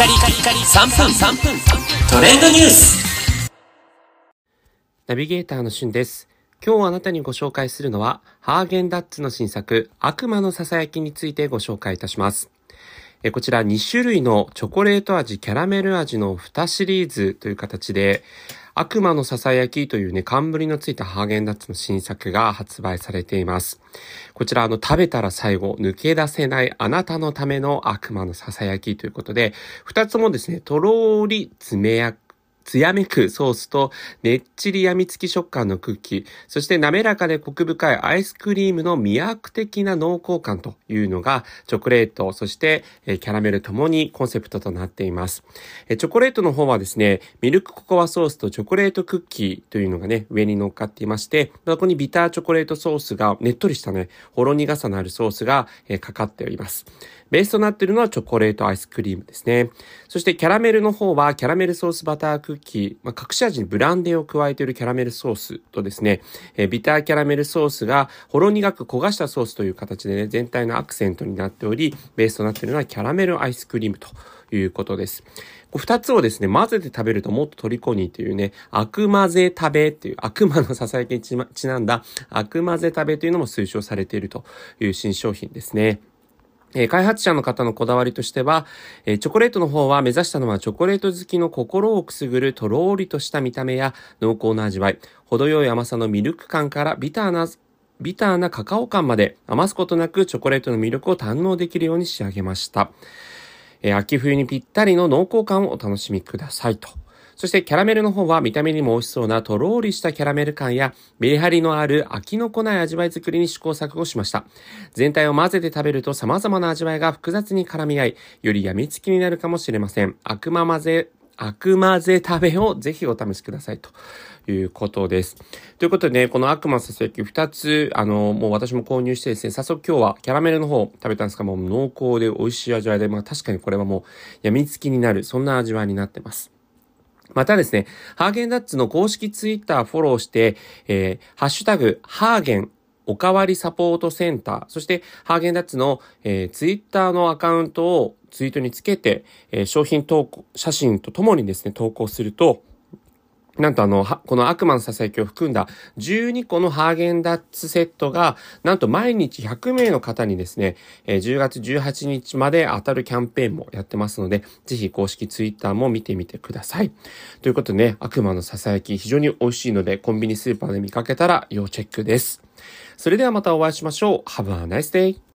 カリカリカリ3分3分トレンドニュースナビゲーターのしゅんです。今日あなたにご紹介するのは、ハーゲンダッツの新作、悪魔のささやきについてご紹介いたします。こちら2種類のチョコレート味、キャラメル味の2シリーズという形で、悪魔のささやきというね、冠のついたハーゲンダッツの新作が発売されています。こちら、あの、食べたら最後、抜け出せないあなたのための悪魔のささやきということで、二つもですね、とろーり爪や艶めくソースと、ねっちりやみつき食感のクッキー、そして滑らかでコク深いアイスクリームの魅惑的な濃厚感というのが、チョコレート、そしてえキャラメルともにコンセプトとなっています。えチョコレートの方はですね、ミルクココアソースとチョコレートクッキーというのがね、上に乗っかっていまして、そこにビターチョコレートソースが、ねっとりしたね、ほろ苦さのあるソースが、えかかっております。ベースとなっているのはチョコレートアイスクリームですね。そしてキャラメルの方はキャラメルソースバタークッキー、まあ、隠し味にブランデーを加えているキャラメルソースとですね、えービターキャラメルソースがほろ苦く焦がしたソースという形でね、全体のアクセントになっており、ベースとなっているのはキャラメルアイスクリームということです。こう二つをですね、混ぜて食べるともっと虜にというね、悪魔ぜ食べっていう、悪魔の囁きにちなんだ、悪魔ぜ食べというのも推奨されているという新商品ですね。え開発者の方のこだわりとしては、えチョコレートの方は目指したのはチョコレート好きの心をくすぐるとろーりとした見た目や濃厚な味わい、程よい甘さのミルク感からビターなビターなカカオ感まで余すことなくチョコレートの魅力を堪能できるように仕上げました。え秋冬にぴったりの濃厚感をお楽しみくださいと。そしてキャラメルの方は見た目にも美味しそうなとろーりしたキャラメル感やメリハリのある飽きのこない味わい作りに試行錯誤しました。全体を混ぜて食べると様々な味わいが複雑に絡み合い、より病みつきになるかもしれません。悪魔混ぜ、悪魔ぜ食べをぜひお試しくださいということです。ということでね、この悪魔ささやき2つ、あの、もう私も購入してですね、早速今日はキャラメルの方食べたんですが、もう濃厚で美味しい味わいで、まあ確かにこれはもう病みつきになる、そんな味わいになってます。またですね、ハーゲンダッツの公式ツイッターフォローして、えー、ハッシュタグ、ハーゲン、おかわりサポートセンター、そしてハーゲンダッツの、えー、ツイッターのアカウントをツイートにつけて、えー商品投稿、写真とともにですね、投稿すると、なんとあの、この悪魔のささやきを含んだ12個のハーゲンダッツセットが、なんと毎日100名の方にですね、え10月18日まで当たるキャンペーンもやってますので、ぜひ公式ツイッターも見てみてください。ということでね、悪魔のささやき非常に美味しいので、コンビニスーパーで見かけたら要チェックです。それではまたお会いしましょう。Have a nice day!